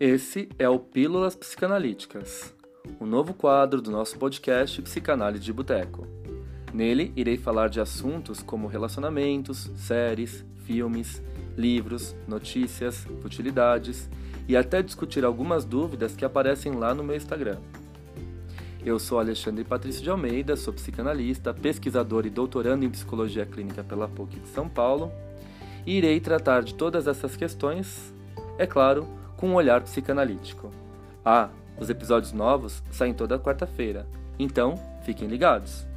Esse é o Pílulas Psicanalíticas, o novo quadro do nosso podcast Psicanálise de Boteco. Nele, irei falar de assuntos como relacionamentos, séries, filmes, livros, notícias, futilidades e até discutir algumas dúvidas que aparecem lá no meu Instagram. Eu sou Alexandre Patrício de Almeida, sou psicanalista, pesquisador e doutorando em psicologia clínica pela PUC de São Paulo e irei tratar de todas essas questões, é claro, com um olhar psicanalítico. Ah, os episódios novos saem toda quarta-feira, então fiquem ligados!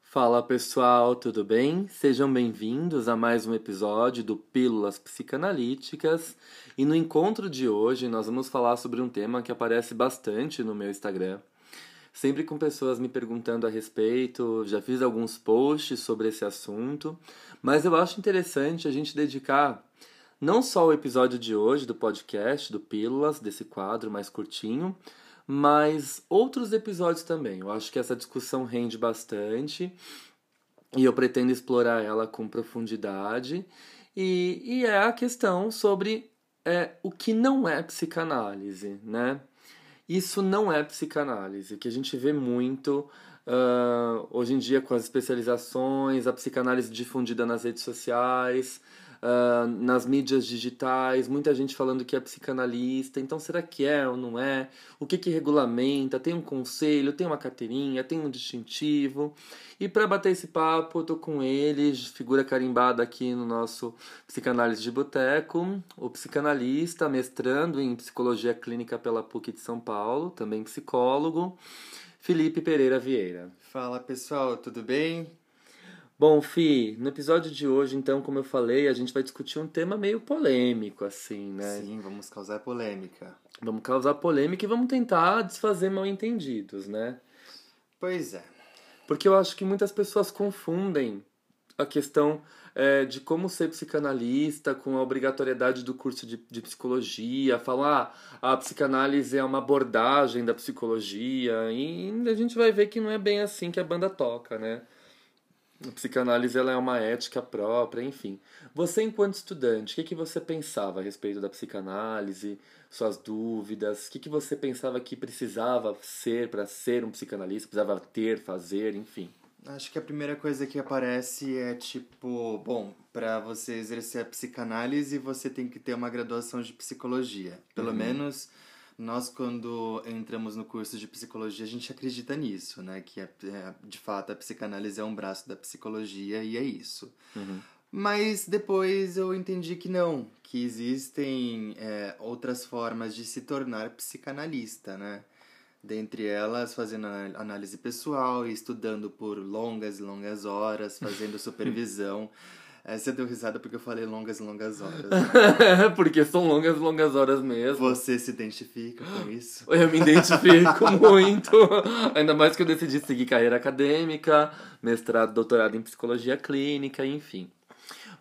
Fala pessoal, tudo bem? Sejam bem-vindos a mais um episódio do Pílulas Psicanalíticas. E no encontro de hoje nós vamos falar sobre um tema que aparece bastante no meu Instagram. Sempre com pessoas me perguntando a respeito, já fiz alguns posts sobre esse assunto, mas eu acho interessante a gente dedicar não só o episódio de hoje do podcast, do Pílulas, desse quadro mais curtinho, mas outros episódios também. Eu acho que essa discussão rende bastante e eu pretendo explorar ela com profundidade. E, e é a questão sobre é, o que não é psicanálise, né? Isso não é psicanálise, que a gente vê muito uh, hoje em dia com as especializações, a psicanálise difundida nas redes sociais, uh, nas mídias digitais, muita gente falando que é psicanalista. Então, será que é ou não é? O que, que regulamenta? Tem um conselho, tem uma carteirinha, tem um distintivo. E para bater esse papo, eu tô com ele, figura carimbada aqui no nosso Psicanálise de Boteco, o psicanalista, mestrando em Psicologia Clínica pela PUC de São Paulo, também psicólogo, Felipe Pereira Vieira. Fala pessoal, tudo bem? Bom, Fi, no episódio de hoje, então, como eu falei, a gente vai discutir um tema meio polêmico, assim, né? Sim, vamos causar polêmica. Vamos causar polêmica e vamos tentar desfazer mal entendidos, né? Pois é. Porque eu acho que muitas pessoas confundem a questão é, de como ser psicanalista com a obrigatoriedade do curso de, de psicologia, falar ah, a psicanálise é uma abordagem da psicologia, e a gente vai ver que não é bem assim que a banda toca, né? A psicanálise ela é uma ética própria, enfim. Você, enquanto estudante, o que, que você pensava a respeito da psicanálise? Suas dúvidas? O que, que você pensava que precisava ser para ser um psicanalista? Precisava ter, fazer, enfim? Acho que a primeira coisa que aparece é tipo, bom, para você exercer a psicanálise, você tem que ter uma graduação de psicologia. Pelo uhum. menos nós quando entramos no curso de psicologia a gente acredita nisso né? Que é, é, de fato a psicanálise é um braço da psicologia e é isso. Uhum. mas depois eu entendi que não que existem é, outras formas de se tornar psicanalista né? Dentre elas fazendo análise pessoal e estudando por longas e longas horas fazendo supervisão É, você deu risada porque eu falei longas e longas horas. Né? porque são longas e longas horas mesmo. Você se identifica com isso? Eu me identifico muito. Ainda mais que eu decidi seguir carreira acadêmica, mestrado, doutorado em psicologia clínica, enfim.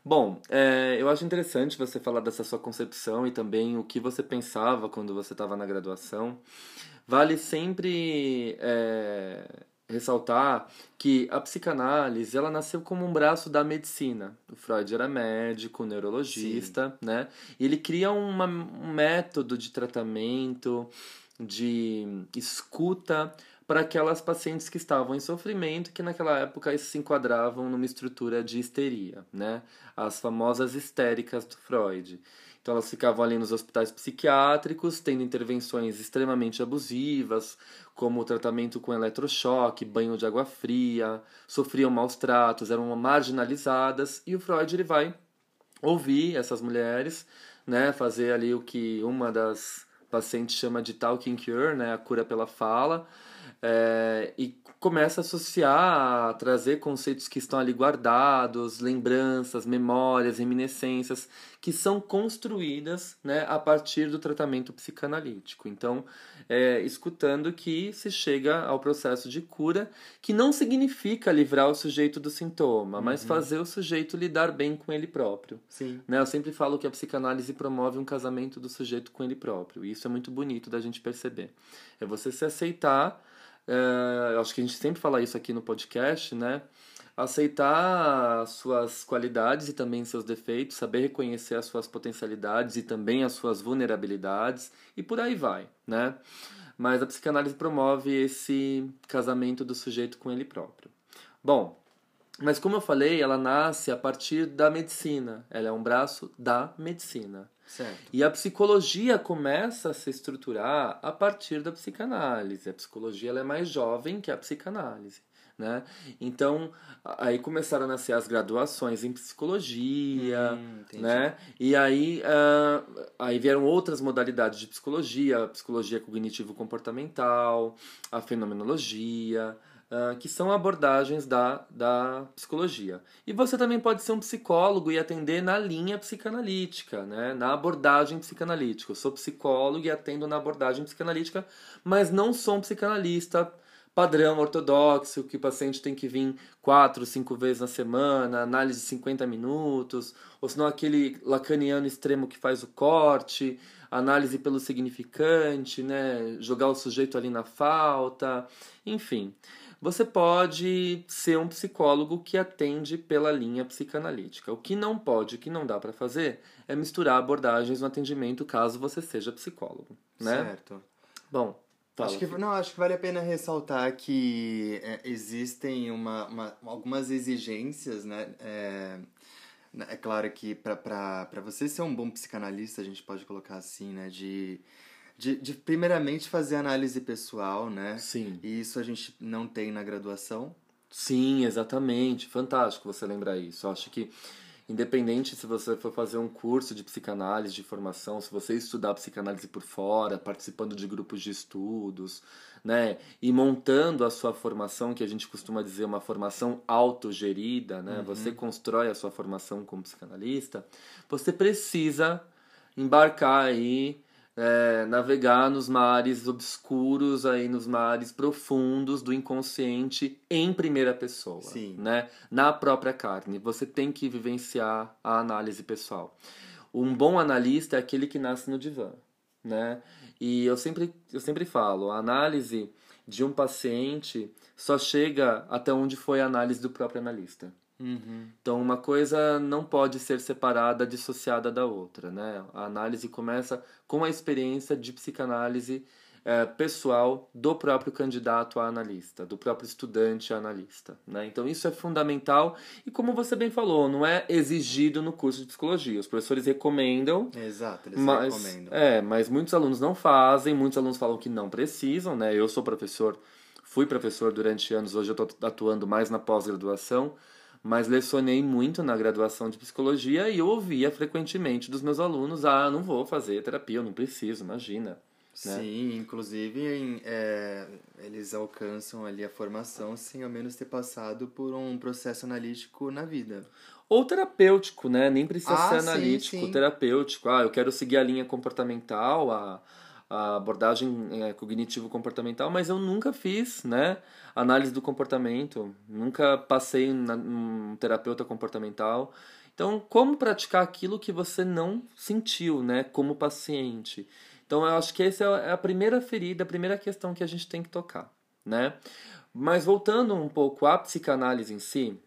Bom, é, eu acho interessante você falar dessa sua concepção e também o que você pensava quando você estava na graduação. Vale sempre é, ressaltar que a psicanálise ela nasceu como um braço da medicina. O Freud era médico, neurologista, Sim. né? E ele cria uma, um método de tratamento, de escuta para aquelas pacientes que estavam em sofrimento que naquela época se enquadravam numa estrutura de histeria, né? As famosas histéricas do Freud. Então elas ficavam ali nos hospitais psiquiátricos, tendo intervenções extremamente abusivas, como tratamento com eletrochoque, banho de água fria, sofriam maus tratos, eram marginalizadas, e o Freud ele vai ouvir essas mulheres, né, fazer ali o que uma das pacientes chama de talking cure, né, a cura pela fala, é, e começa a associar, a trazer conceitos que estão ali guardados, lembranças, memórias, reminiscências, que são construídas né, a partir do tratamento psicanalítico. Então, é, escutando que se chega ao processo de cura, que não significa livrar o sujeito do sintoma, uhum. mas fazer o sujeito lidar bem com ele próprio. Sim. Né? Eu sempre falo que a psicanálise promove um casamento do sujeito com ele próprio, e isso é muito bonito da gente perceber. É você se aceitar é, acho que a gente sempre fala isso aqui no podcast, né? aceitar suas qualidades e também seus defeitos, saber reconhecer as suas potencialidades e também as suas vulnerabilidades e por aí vai, né? Mas a psicanálise promove esse casamento do sujeito com ele próprio. Bom, mas como eu falei, ela nasce a partir da medicina. Ela é um braço da medicina. Certo. E a psicologia começa a se estruturar a partir da psicanálise. A psicologia ela é mais jovem que a psicanálise. Né? Então, aí começaram a nascer as graduações em psicologia, Hum, né? E aí, ah, aí vieram outras modalidades de psicologia, a psicologia cognitivo-comportamental, a fenomenologia, ah, que são abordagens da, da psicologia. E você também pode ser um psicólogo e atender na linha psicanalítica, né? na abordagem psicanalítica. Eu sou psicólogo e atendo na abordagem psicanalítica, mas não sou um psicanalista padrão ortodoxo, que o paciente tem que vir quatro, cinco vezes na semana, análise de 50 minutos, ou senão aquele lacaniano extremo que faz o corte, análise pelo significante, né? jogar o sujeito ali na falta, enfim. Você pode ser um psicólogo que atende pela linha psicanalítica. O que não pode, o que não dá para fazer, é misturar abordagens no atendimento caso você seja psicólogo, né? Certo. Bom, fala. Acho que, não, acho que vale a pena ressaltar que é, existem uma, uma- algumas exigências, né? É, é claro que para você ser um bom psicanalista, a gente pode colocar assim, né? De, de, de primeiramente fazer análise pessoal, né? Sim. E isso a gente não tem na graduação. Sim, exatamente. Fantástico você lembrar isso. Eu acho que, independente se você for fazer um curso de psicanálise de formação, se você estudar psicanálise por fora, participando de grupos de estudos, né, e montando a sua formação, que a gente costuma dizer uma formação autogerida, né, você constrói a sua formação como psicanalista, você precisa embarcar aí é, navegar nos mares obscuros aí nos mares profundos do inconsciente em primeira pessoa, Sim. né? Na própria carne. Você tem que vivenciar a análise pessoal. Um bom analista é aquele que nasce no divã, né? E eu sempre eu sempre falo, a análise de um paciente só chega até onde foi a análise do próprio analista. Então, uma coisa não pode ser separada, dissociada da outra, né? A análise começa com a experiência de psicanálise eh, pessoal do próprio candidato a analista, do próprio estudante a analista, né? Então, isso é fundamental e, como você bem falou, não é exigido no curso de psicologia. Os professores recomendam, Exato, eles mas, recomendam. é, mas muitos alunos não fazem, muitos alunos falam que não precisam, né? Eu sou professor, fui professor durante anos, hoje eu estou atuando mais na pós-graduação, mas lecionei muito na graduação de psicologia e eu ouvia frequentemente dos meus alunos: ah, não vou fazer terapia, eu não preciso, imagina. né? Sim, inclusive em, é, eles alcançam ali a formação sem ao menos ter passado por um processo analítico na vida. Ou terapêutico, né? Nem precisa Ah, ser sim, analítico, sim. terapêutico. Ah, eu quero seguir a linha comportamental, a, a abordagem é, cognitivo-comportamental, mas eu nunca fiz, né? Análise do comportamento, nunca passei na, num terapeuta comportamental. Então, como praticar aquilo que você não sentiu, né? Como paciente. Então, eu acho que essa é a primeira ferida, a primeira questão que a gente tem que tocar, né? Mas voltando um pouco à psicanálise em si,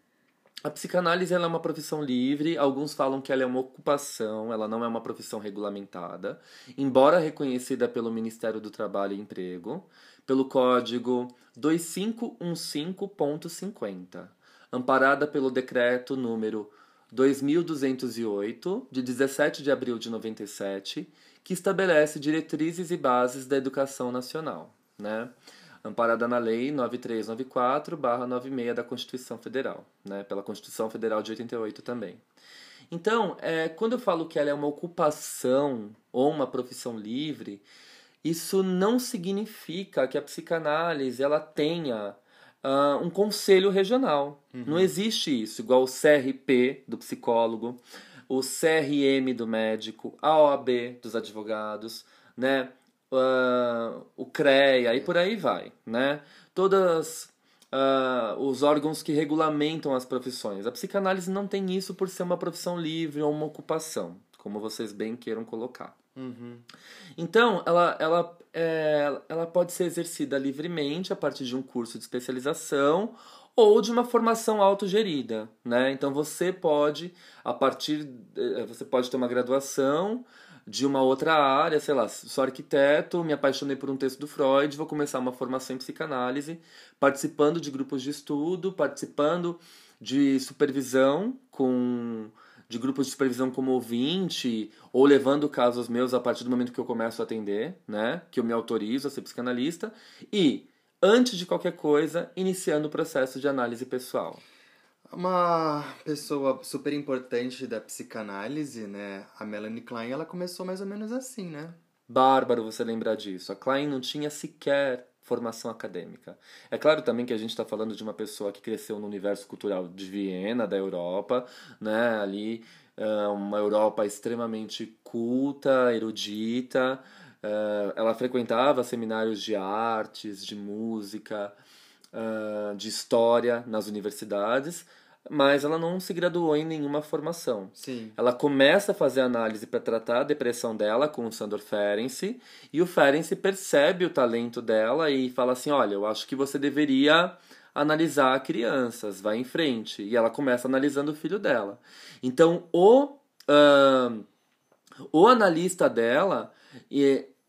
a psicanálise é uma profissão livre, alguns falam que ela é uma ocupação, ela não é uma profissão regulamentada, embora reconhecida pelo Ministério do Trabalho e Emprego, pelo código 2515.50, amparada pelo decreto número 2208, de 17 de abril de 97, que estabelece diretrizes e bases da educação nacional, né? Amparada na Lei 9394-96 da Constituição Federal, né? pela Constituição Federal de 88 também. Então, é, quando eu falo que ela é uma ocupação ou uma profissão livre, isso não significa que a psicanálise ela tenha ah, um conselho regional. Não existe isso, igual o CRP do psicólogo, o CRM do médico, a OAB dos advogados, né? Ah, o CREA e por aí vai, né? Todas ah, os órgãos que regulamentam as profissões. A psicanálise não tem isso por ser uma profissão livre ou uma ocupação, como vocês bem queiram colocar. Então, ela, ela, é, ela pode ser exercida livremente a partir de um curso de especialização ou de uma formação autogerida, né? Então você pode, a partir, eh, você pode ter uma graduação de uma outra área, sei lá, sou arquiteto, me apaixonei por um texto do Freud, vou começar uma formação em psicanálise, participando de grupos de estudo, participando de supervisão com de grupos de supervisão como ouvinte ou levando casos meus a partir do momento que eu começo a atender, né, que eu me autorizo a ser psicanalista e antes de qualquer coisa, iniciando o processo de análise pessoal. Uma pessoa super importante da psicanálise, né? A Melanie Klein, ela começou mais ou menos assim, né? Bárbaro você lembrar disso. A Klein não tinha sequer formação acadêmica. É claro também que a gente está falando de uma pessoa que cresceu no universo cultural de Viena, da Europa, né? Ali, uma Europa extremamente culta, erudita. Ela frequentava seminários de artes, de música, de história nas universidades mas ela não se graduou em nenhuma formação. Sim. Ela começa a fazer análise para tratar a depressão dela com o Sandor Ferenczi, e o Ferenczi percebe o talento dela e fala assim: "Olha, eu acho que você deveria analisar crianças, vai em frente". E ela começa analisando o filho dela. Então, o uh, o analista dela,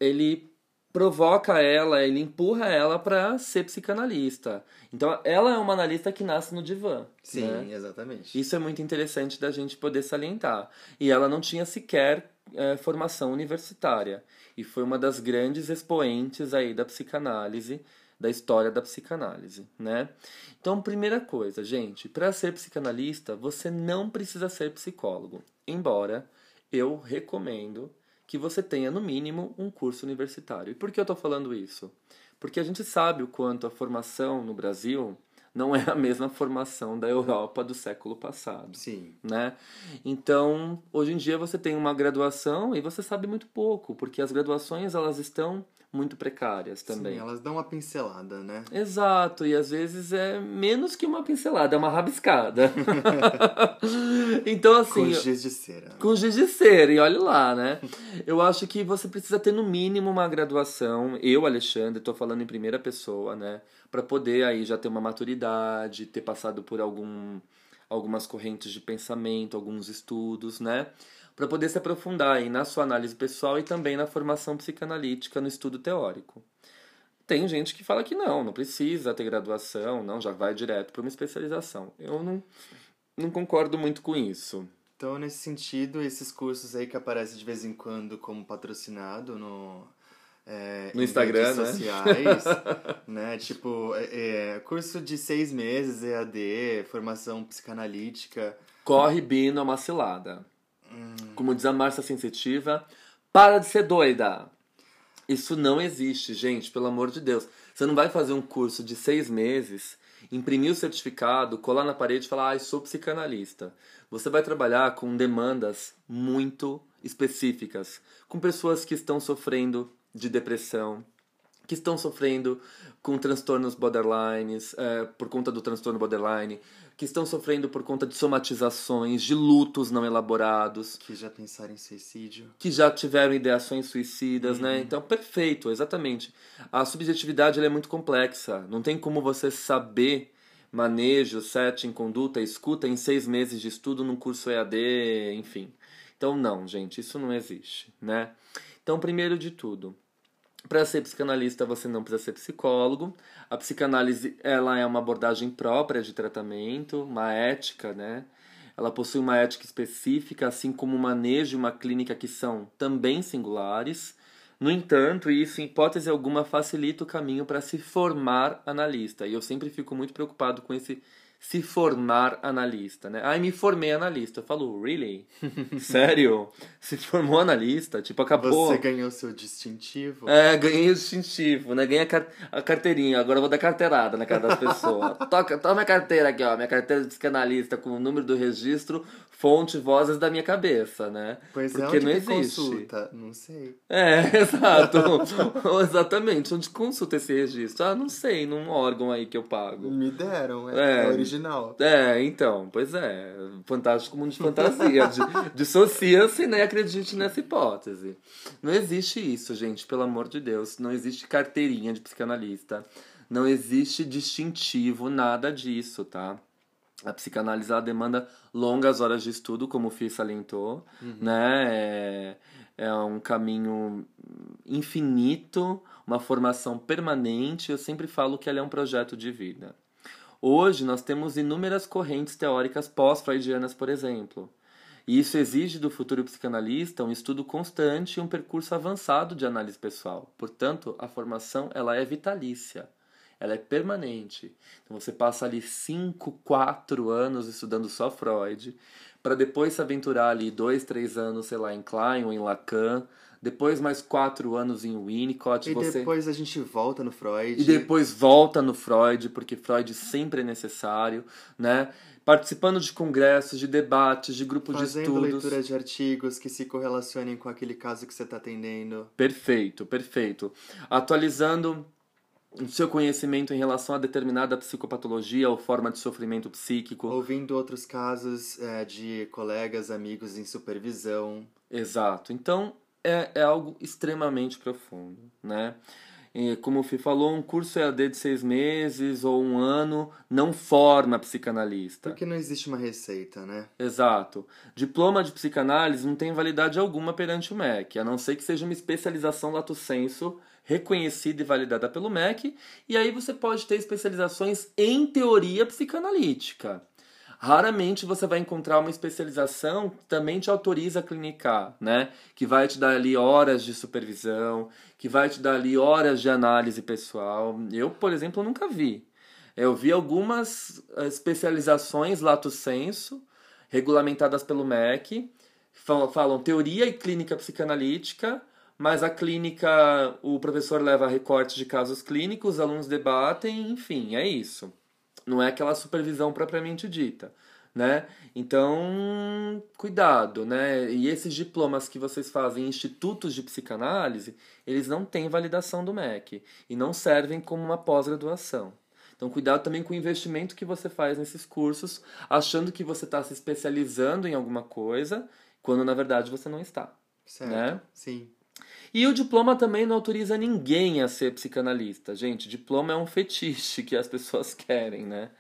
ele provoca ela, ele empurra ela para ser psicanalista. Então, ela é uma analista que nasce no divã. Sim, né? exatamente. Isso é muito interessante da gente poder salientar. E ela não tinha sequer é, formação universitária. E foi uma das grandes expoentes aí da psicanálise, da história da psicanálise, né? Então, primeira coisa, gente, para ser psicanalista, você não precisa ser psicólogo. Embora eu recomendo que você tenha, no mínimo, um curso universitário. E por que eu estou falando isso? Porque a gente sabe o quanto a formação no Brasil não é a mesma formação da Europa do século passado. Sim. Né? Então, hoje em dia você tem uma graduação e você sabe muito pouco, porque as graduações elas estão muito precárias também. Sim, elas dão uma pincelada, né? Exato, e às vezes é menos que uma pincelada, é uma rabiscada. então, assim. Com giz de cera. Com giz de cera, e olha lá, né? Eu acho que você precisa ter no mínimo uma graduação. Eu, Alexandre, estou falando em primeira pessoa, né? Para poder aí já ter uma maturidade, ter passado por algum, algumas correntes de pensamento, alguns estudos, né? Para poder se aprofundar aí na sua análise pessoal e também na formação psicanalítica no estudo teórico. Tem gente que fala que não, não precisa ter graduação, não, já vai direto para uma especialização. Eu não, não concordo muito com isso. Então, nesse sentido, esses cursos aí que aparecem de vez em quando como patrocinado no, é, no Instagram, né? sociais, né? Tipo, é, é, curso de seis meses, EAD, formação psicanalítica. Corre Bino é uma cilada. Como diz a Márcia Sensitiva, para de ser doida. Isso não existe, gente, pelo amor de Deus. Você não vai fazer um curso de seis meses, imprimir o certificado, colar na parede e falar, ah, sou psicanalista. Você vai trabalhar com demandas muito específicas, com pessoas que estão sofrendo de depressão, que estão sofrendo com transtornos borderlines, é, por conta do transtorno borderline, que estão sofrendo por conta de somatizações, de lutos não elaborados. Que já pensaram em suicídio. Que já tiveram ideações suicidas, né? uhum. né? Então, perfeito, exatamente. A subjetividade é muito complexa. Não tem como você saber manejo, setting, conduta, escuta em seis meses de estudo num curso EAD, enfim. Então, não, gente, isso não existe, né? Então, primeiro de tudo, para ser psicanalista, você não precisa ser psicólogo. A psicanálise ela é uma abordagem própria de tratamento, uma ética, né? Ela possui uma ética específica, assim como o manejo e uma clínica que são também singulares. No entanto, isso, em hipótese alguma, facilita o caminho para se formar analista. E eu sempre fico muito preocupado com esse se formar analista, né? Ai, me formei analista. Eu falo, really? Sério? Se formou analista? Tipo, acabou. Você ganhou seu distintivo? É, ganhei o distintivo, né? Ganhei a, car a carteirinha. Agora eu vou dar carteirada na cara das pessoas. Toca, toma minha carteira aqui, ó. Minha carteira de psicanalista com o número do registro, fonte, vozes da minha cabeça, né? Pois é, Porque é, não existe. consulta? Não sei. É, exato. Exatamente. Onde consulta esse registro? Ah, não sei. Num órgão aí que eu pago. Me deram, é. é original. É, então, pois é. Fantástico mundo de fantasia. Dissocia-se né, e acredite nessa hipótese. Não existe isso, gente, pelo amor de Deus. Não existe carteirinha de psicanalista. Não existe distintivo, nada disso, tá? A psicanálise demanda longas horas de estudo, como o Fih salientou, uhum. né? É, é um caminho infinito, uma formação permanente. Eu sempre falo que ela é um projeto de vida. Hoje nós temos inúmeras correntes teóricas pós-freudianas, por exemplo. E isso exige do futuro psicanalista um estudo constante e um percurso avançado de análise pessoal. Portanto, a formação ela é vitalícia ela é permanente. Então você passa ali 5, 4 anos estudando só Freud, para depois se aventurar ali 2, 3 anos, sei lá, em Klein ou em Lacan, depois mais 4 anos em Winnicott. E você... depois a gente volta no Freud. E depois volta no Freud, porque Freud sempre é necessário, né? participando de congressos, de debates, de grupos de estudos. Fazendo leitura de artigos que se correlacionem com aquele caso que você está atendendo. Perfeito, perfeito. Atualizando o seu conhecimento em relação a determinada psicopatologia ou forma de sofrimento psíquico. Ouvindo outros casos é, de colegas, amigos em supervisão. Exato. Então, é, é algo extremamente profundo, né? E, como o Fih falou, um curso EAD de seis meses ou um ano não forma psicanalista. Porque não existe uma receita, né? Exato. Diploma de psicanálise não tem validade alguma perante o MEC, a não ser que seja uma especialização lato sensu reconhecida e validada pelo MEC, e aí você pode ter especializações em teoria psicanalítica. Raramente você vai encontrar uma especialização que também te autoriza a clinicar, né? Que vai te dar ali horas de supervisão, que vai te dar ali horas de análise pessoal. Eu, por exemplo, nunca vi. Eu vi algumas eh, especializações lato senso, regulamentadas pelo MEC, falam teoria e clínica psicanalítica, mas a clínica, o professor leva recortes de casos clínicos, os alunos debatem, enfim, é isso. Não é aquela supervisão propriamente dita, né? Então, cuidado, né? E esses diplomas que vocês fazem em institutos de psicanálise, eles não têm validação do MEC e não servem como uma pós-graduação. Então, cuidado também com o investimento que você faz nesses cursos, achando que você está se especializando em alguma coisa, quando na verdade você não está. Certo. Né? Sim. E o diploma também não autoriza ninguém a ser psicanalista. Gente, diploma é um fetiche que as pessoas querem, né?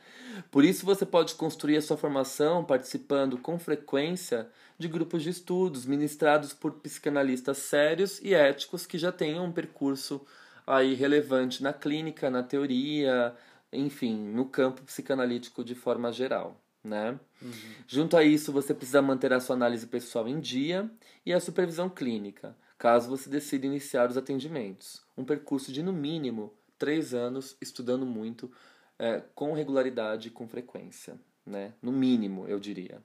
Por isso você pode construir a sua formação participando com frequência de grupos de estudos ministrados por psicanalistas sérios e éticos que já tenham um percurso aí relevante na clínica, na teoria, enfim, no campo psicanalítico de forma geral. Né? Uhum. Junto a isso, você precisa manter a sua análise pessoal em dia e a supervisão clínica caso você decida iniciar os atendimentos. Um percurso de, no mínimo, três anos estudando muito, é, com regularidade e com frequência. Né? No mínimo, eu diria.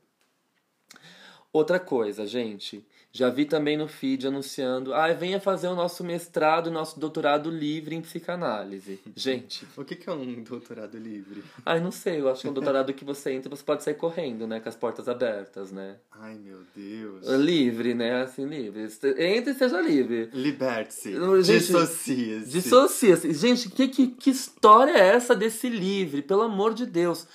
Outra coisa, gente, já vi também no feed anunciando, ah, venha fazer o nosso mestrado, nosso doutorado livre em psicanálise. Gente. o que, que é um doutorado livre? Ai, não sei, eu acho que é um doutorado que você entra você pode sair correndo, né? Com as portas abertas, né? Ai, meu Deus. Livre, né? Assim, livre. Entre e seja livre. Liberte-se. Dissocia-se. Dissocia-se. Gente, que, que, que história é essa desse livre? Pelo amor de Deus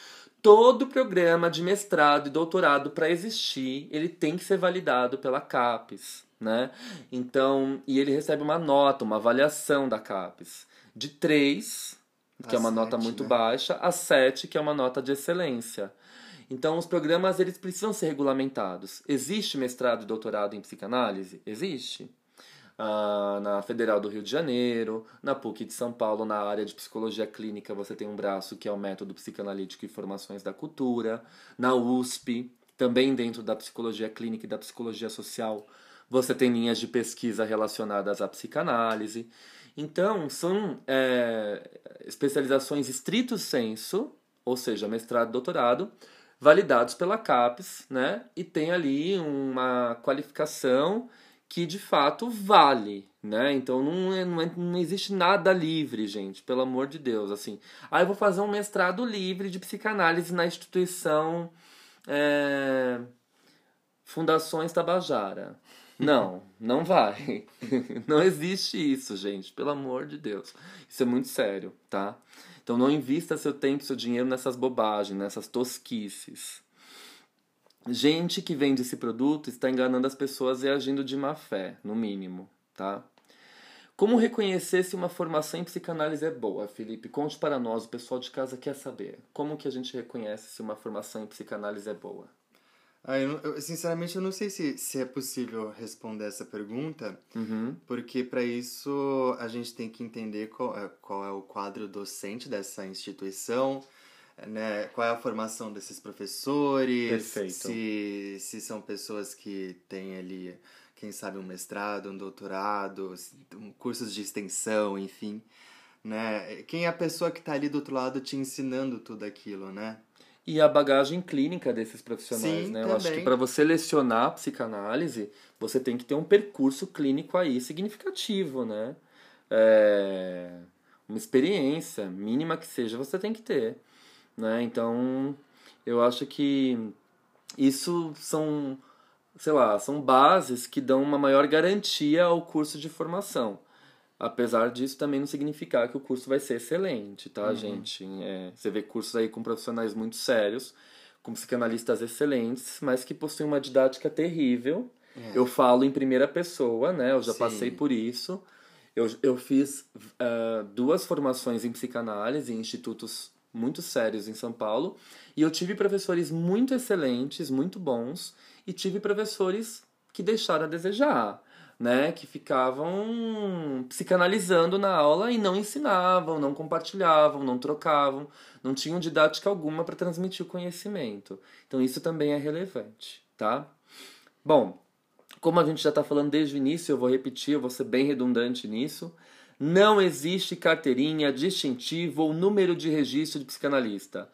todo programa de mestrado e doutorado para existir, ele tem que ser validado pela CAPES, né? Então, e ele recebe uma nota, uma avaliação da CAPES de 3, que a é uma 7, nota muito né? baixa, a 7, que é uma nota de excelência. Então, os programas eles precisam ser regulamentados. Existe mestrado e doutorado em psicanálise? Existe uh, na Federal do Rio de Janeiro, na PUC de São Paulo, na área de psicologia clínica, você tem um braço que é o método psicanalítico e formações da cultura, na USP, também dentro da psicologia clínica e da psicologia social, você tem linhas de pesquisa relacionadas à psicanálise. Então, são é, especializações estrito senso, ou seja, mestrado, doutorado, validados pela CAPES, né? E tem ali uma qualificação que de fato vale, né? Então não, é, não, é, não existe nada livre, gente, pelo amor de Deus, assim. Aí ah, eu vou fazer um mestrado livre de psicanálise na instituição é, Fundações Tabajara. Não, não vai. Não existe isso, gente, pelo amor de Deus. Isso é muito sério, tá? Então não invista seu tempo, seu dinheiro nessas bobagens, nessas tosquices. Gente que vende esse produto está enganando as pessoas e agindo de má fé, no mínimo, tá? Como reconhecer se uma formação em psicanálise é boa, Felipe? Conte para nós, o pessoal de casa quer saber. Como que a gente reconhece se uma formação em psicanálise é boa? Ah, eu, eu, sinceramente, eu não sei se, se é possível responder essa pergunta, uhum. porque para isso a gente tem que entender qual, é, qual é o quadro docente dessa instituição, né? qual é a formação desses professores, Perfeito. Se, se são pessoas que têm ali, quem sabe, um mestrado, um doutorado, cursos de extensão, enfim. Né? Quem é a pessoa que está ali do outro lado te ensinando tudo aquilo, né? e a bagagem clínica desses profissionais, Sim, né? Eu acho que para você lecionar psicanálise, você tem que ter um percurso clínico aí significativo, né? É... Uma experiência mínima que seja, você tem que ter, né? Então, eu acho que isso são, sei lá, são bases que dão uma maior garantia ao curso de formação. Apesar disso também não significar que o curso vai ser excelente, tá, uhum. gente? É, você vê cursos aí com profissionais muito sérios, com psicanalistas excelentes, mas que possuem uma didática terrível. É. Eu falo em primeira pessoa, né? Eu já Sim. passei por isso. Eu, eu fiz uh, duas formações em psicanálise em institutos muito sérios em São Paulo. E eu tive professores muito excelentes, muito bons, e tive professores que deixaram a desejar né, que ficavam psicanalizando na aula e não ensinavam, não compartilhavam, não trocavam, não tinham didática alguma para transmitir o conhecimento. Então isso também é relevante, tá? Bom, como a gente já está falando desde o início, eu vou repetir, eu vou ser bem redundante nisso. Não existe carteirinha, distintivo ou número de registro de psicanalista.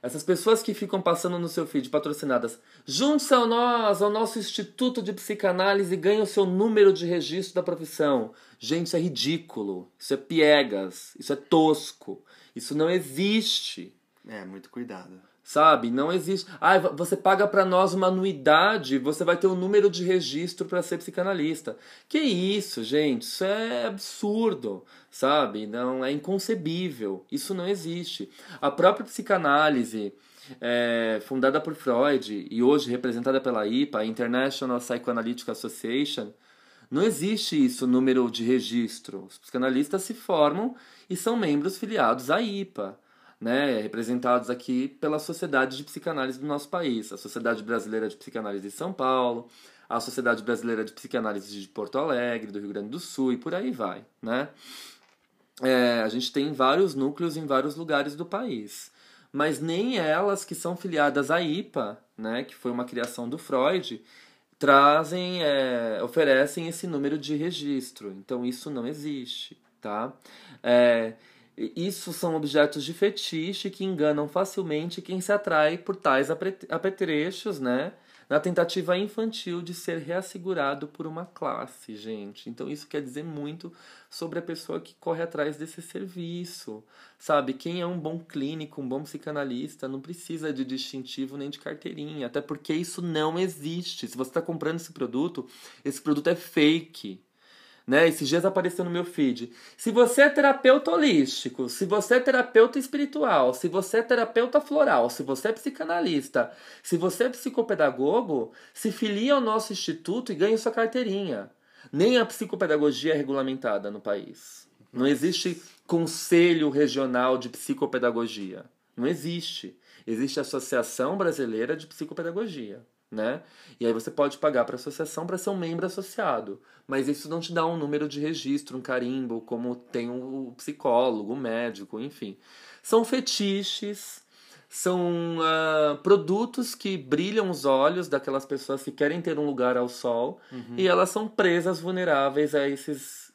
Essas pessoas que ficam passando no seu feed patrocinadas, junte-se a nós, ao nosso Instituto de Psicanálise e ganhe o seu número de registro da profissão. Gente, isso é ridículo. Isso é piegas. Isso é tosco. Isso não existe. É, muito cuidado. Sabe? Não existe. Ah, você paga para nós uma anuidade, você vai ter um número de registro para ser psicanalista. Que isso, gente? Isso é absurdo, sabe? Não é inconcebível. Isso não existe. A própria psicanálise, é, fundada por Freud e hoje representada pela IPA, International Psychoanalytic Association, não existe isso, número de registro. Os psicanalistas se formam e são membros filiados à IPA né, representados aqui pela Sociedade de Psicanálise do nosso país, a Sociedade Brasileira de Psicanálise de São Paulo, a Sociedade Brasileira de Psicanálise de Porto Alegre, do Rio Grande do Sul e por aí vai, né? É, a gente tem vários núcleos em vários lugares do país, mas nem elas que são filiadas à IPA, né, que foi uma criação do Freud, trazem, é, oferecem esse número de registro. Então isso não existe, tá? É, isso são objetos de fetiche que enganam facilmente quem se atrai por tais apetrechos, né? Na tentativa infantil de ser reassegurado por uma classe, gente. Então isso quer dizer muito sobre a pessoa que corre atrás desse serviço. Sabe, quem é um bom clínico, um bom psicanalista, não precisa de distintivo nem de carteirinha, até porque isso não existe. Se você está comprando esse produto, esse produto é fake né? Esses dias apareceu no meu feed. Se você é terapeuta holístico, se você é terapeuta espiritual, se você é terapeuta floral, se você é psicanalista, se você é psicopedagogo, se filia ao nosso instituto e ganhe sua carteirinha. Nem a psicopedagogia é regulamentada no país. Não existe conselho regional de psicopedagogia. Não existe. Existe a Associação Brasileira de Psicopedagogia né? E aí você pode pagar para a associação para ser um membro associado, mas isso não te dá um número de registro, um carimbo, como tem o psicólogo, o médico, enfim. São fetiches, são uh, produtos que brilham os olhos daquelas pessoas que querem ter um lugar ao sol uhum. e elas são presas vulneráveis a esses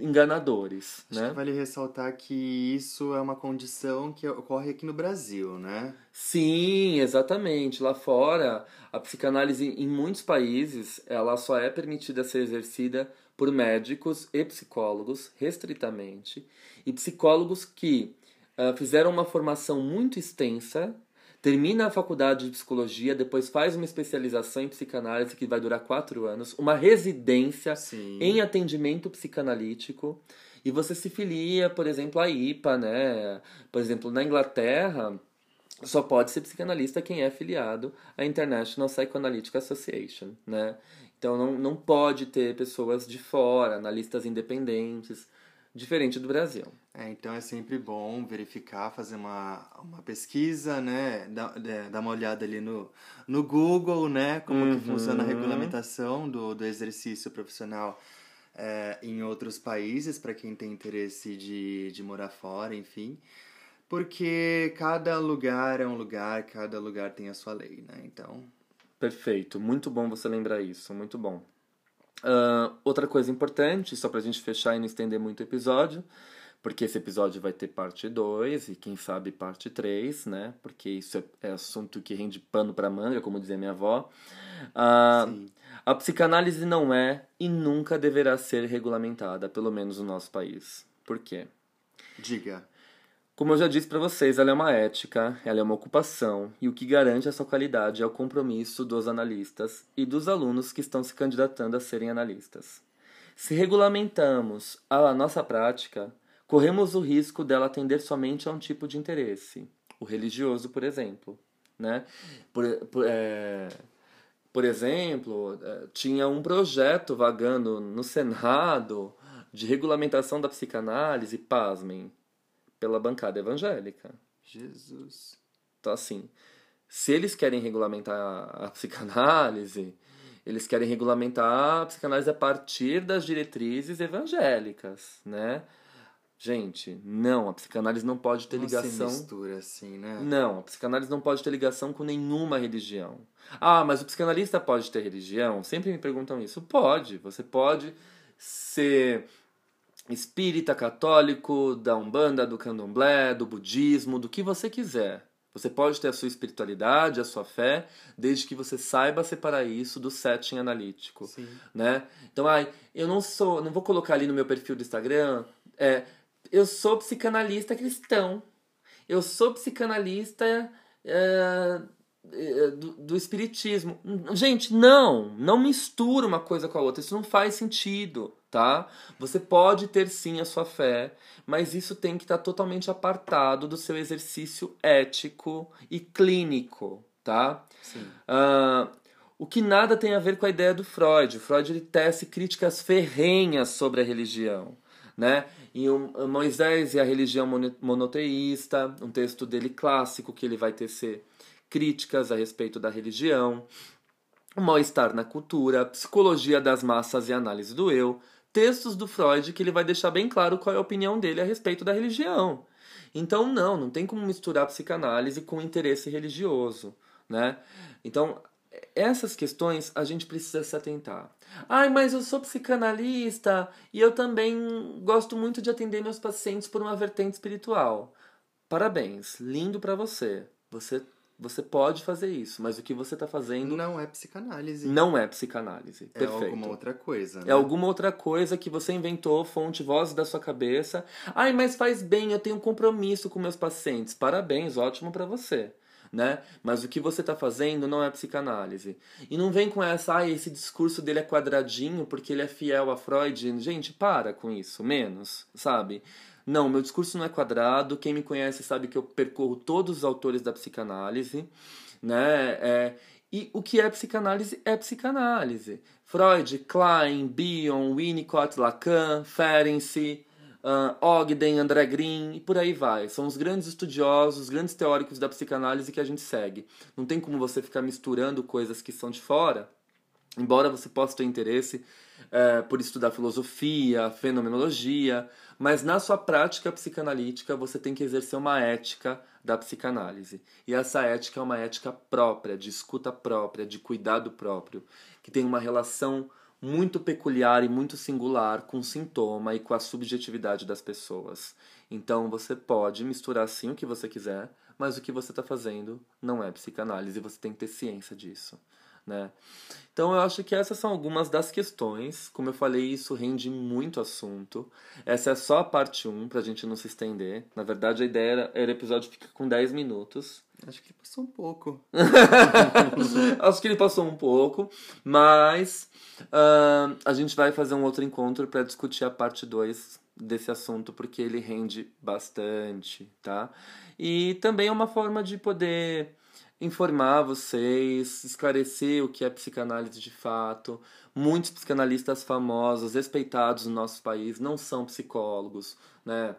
enganadores, Acho né? Que vale ressaltar que isso é uma condição que ocorre aqui no Brasil, né? Sim, exatamente. Lá fora, a psicanálise em muitos países, ela só é permitida ser exercida por médicos e psicólogos, restritamente, e psicólogos que uh, fizeram uma formação muito extensa termina a faculdade de psicologia, depois faz uma especialização em psicanálise que vai durar quatro anos, uma residência Sim. em atendimento psicanalítico, e você se filia, por exemplo, à IPA, né? Por exemplo, na Inglaterra, só pode ser psicanalista quem é filiado à International Psychoanalytic Association, né? Então não, não pode ter pessoas de fora, analistas independentes, diferente do Brasil. É, então é sempre bom verificar, fazer uma, uma pesquisa, né? Dar, dar uma olhada ali no, no Google, né? Como uhum. que funciona a regulamentação do, do exercício profissional é, em outros países, para quem tem interesse de, de morar fora, enfim. Porque cada lugar é um lugar, cada lugar tem a sua lei, né? Então. Perfeito, muito bom você lembrar isso, muito bom. Uh, outra coisa importante, só pra gente fechar e não estender muito o episódio, porque esse episódio vai ter parte 2 e quem sabe parte 3, né? Porque isso é, é, assunto que rende pano pra manga, como dizia minha avó. Uh, a psicanálise não é e nunca deverá ser regulamentada, pelo menos no nosso país. Por quê? Diga. Como eu já disse para vocês, ela é uma ética, ela é uma ocupação, e o que garante a sua qualidade é o compromisso dos analistas e dos alunos que estão se candidatando a serem analistas. Se regulamentamos a nossa prática, corremos o risco dela atender somente a um tipo de interesse, o religioso, por exemplo. Né? Por, por, é, por exemplo, é, tinha um projeto vagando no Senado de regulamentação da psicanálise, pasmem, pela bancada evangélica. Jesus. Então, assim, se eles querem regulamentar a psicanálise, eles querem regulamentar a psicanálise a partir das diretrizes evangélicas, né? Gente, não, a psicanálise não pode ter não ligação. Se mistura assim, né? Não, a psicanálise não pode ter ligação com nenhuma religião. Ah, mas o psicanalista pode ter religião? Sempre me perguntam isso. Pode, você pode ser espírita, católico, da Umbanda, do Candomblé, do budismo, do que você quiser. Você pode ter a sua espiritualidade, a sua fé, desde que você saiba separar isso do setting analítico, Sim. né? Então, ai, eu não sou, não vou colocar ali no meu perfil do Instagram, é, eu sou psicanalista cristão. Eu sou psicanalista é, é, do, do espiritismo. Gente, não, não mistura uma coisa com a outra. Isso não faz sentido tá? Você pode ter sim a sua fé, mas isso tem que estar totalmente apartado do seu exercício ético e clínico, tá? Sim. Uh, o que nada tem a ver com a ideia do Freud. O Freud ele tece críticas ferrenhas sobre a religião, né? E o Moisés e a religião monoteísta, um texto dele clássico que ele vai tecer críticas a respeito da religião. O mal-estar na cultura, psicologia das massas e análise do eu, textos do Freud que ele vai deixar bem claro qual é a opinião dele a respeito da religião. Então, não, não tem como misturar psicanálise com interesse religioso, né? Então, essas questões a gente precisa se atentar. Ai, mas eu sou psicanalista e eu também gosto muito de atender meus pacientes por uma vertente espiritual. Parabéns, lindo para você. Você você pode fazer isso, mas o que você está fazendo. Não é psicanálise. Não é psicanálise. É Perfeito. alguma outra coisa. Né? É alguma outra coisa que você inventou, fonte, voz da sua cabeça. Ai, mas faz bem, eu tenho um compromisso com meus pacientes. Parabéns, ótimo para você. Né? Mas o que você está fazendo não é psicanálise. E não vem com essa, ah, esse discurso dele é quadradinho porque ele é fiel a Freud. Gente, para com isso, menos, sabe? Não, meu discurso não é quadrado. Quem me conhece sabe que eu percorro todos os autores da psicanálise, né? É, e o que é psicanálise é psicanálise. Freud, Klein, Bion, Winnicott, Lacan, Ferenczi, uh, Ogden, André Green e por aí vai. São os grandes estudiosos, os grandes teóricos da psicanálise que a gente segue. Não tem como você ficar misturando coisas que são de fora, embora você possa ter interesse é, por estudar filosofia, fenomenologia, mas na sua prática psicanalítica você tem que exercer uma ética da psicanálise. E essa ética é uma ética própria, de escuta própria, de cuidado próprio, que tem uma relação muito peculiar e muito singular com o sintoma e com a subjetividade das pessoas. Então você pode misturar sim o que você quiser, mas o que você está fazendo não é psicanálise, você tem que ter ciência disso né? Então eu acho que essas são algumas das questões. Como eu falei, isso rende muito assunto. Essa é só a parte 1, pra gente não se estender. Na verdade, a ideia era, era o episódio fica com 10 minutos. Acho que passou um pouco. acho que ele passou um pouco, mas uh, a gente vai fazer um outro encontro para discutir a parte 2 desse assunto porque ele rende bastante, tá? E também é uma forma de poder informar vocês, esclarecer o que é psicanálise de fato. Muitos psicanalistas famosos, respeitados no nosso país, não são psicólogos, né?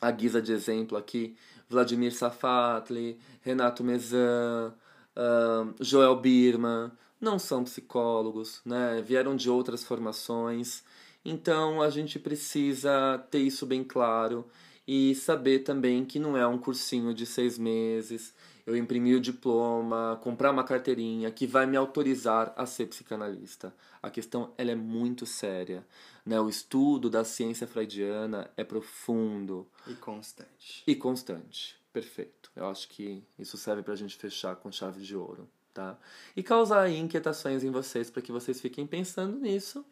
A guisa de exemplo aqui, Vladimir Safatli, Renato Mezan, uh, Joel Birman, não são psicólogos, né? Vieram de outras formações. Então a gente precisa ter isso bem claro e saber também que não é um cursinho de seis meses eu imprimir o diploma, comprar uma carteirinha que vai me autorizar a ser psicanalista. A questão ela é muito séria. Né? O estudo da ciência freudiana é profundo. E constante. E constante. Perfeito. Eu acho que isso serve para a gente fechar com chave de ouro. Tá? E causar inquietações em vocês para que vocês fiquem pensando nisso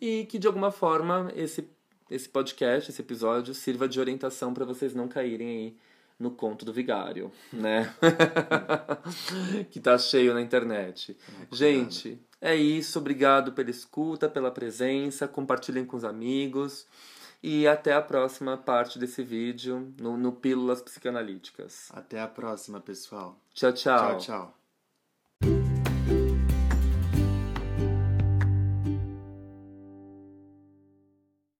e que de alguma forma esse, esse podcast, esse episódio, sirva de orientação para vocês não caírem aí no conto do vigário, né? que tá cheio na internet. Gente, é isso. Obrigado pela escuta, pela presença. Compartilhem com os amigos. E até a próxima parte desse vídeo no, no Pílulas Psicanalíticas. Até a próxima, pessoal. Tchau, tchau. Tchau, tchau.